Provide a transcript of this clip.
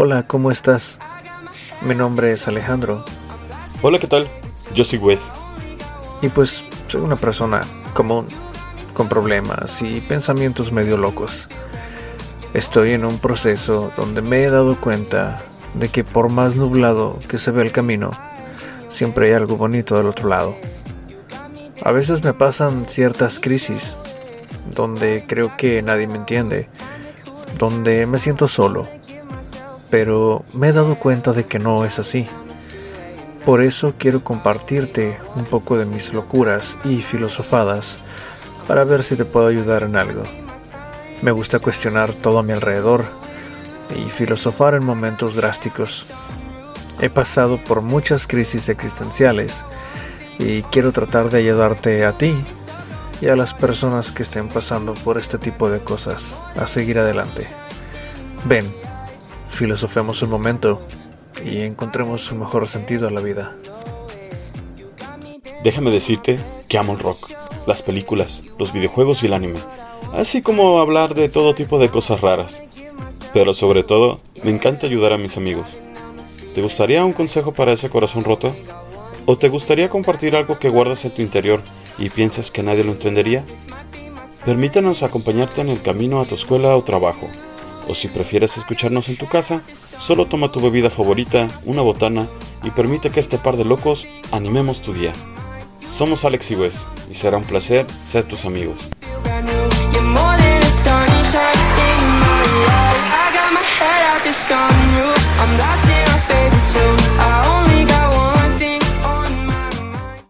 Hola, ¿cómo estás? Mi nombre es Alejandro. Hola, ¿qué tal? Yo soy Wes. Y pues soy una persona común, con problemas y pensamientos medio locos. Estoy en un proceso donde me he dado cuenta de que por más nublado que se ve el camino, siempre hay algo bonito del otro lado. A veces me pasan ciertas crisis donde creo que nadie me entiende, donde me siento solo, pero me he dado cuenta de que no es así. Por eso quiero compartirte un poco de mis locuras y filosofadas para ver si te puedo ayudar en algo. Me gusta cuestionar todo a mi alrededor y filosofar en momentos drásticos. He pasado por muchas crisis existenciales y quiero tratar de ayudarte a ti y a las personas que estén pasando por este tipo de cosas a seguir adelante. Ven, filosofemos un momento y encontremos un mejor sentido a la vida. Déjame decirte que amo el rock, las películas, los videojuegos y el anime, así como hablar de todo tipo de cosas raras. Pero sobre todo, me encanta ayudar a mis amigos. ¿Te gustaría un consejo para ese corazón roto? ¿O te gustaría compartir algo que guardas en tu interior y piensas que nadie lo entendería? Permítanos acompañarte en el camino a tu escuela o trabajo. O si prefieres escucharnos en tu casa, solo toma tu bebida favorita, una botana y permite que este par de locos animemos tu día. Somos Alex y Wes y será un placer ser tus amigos.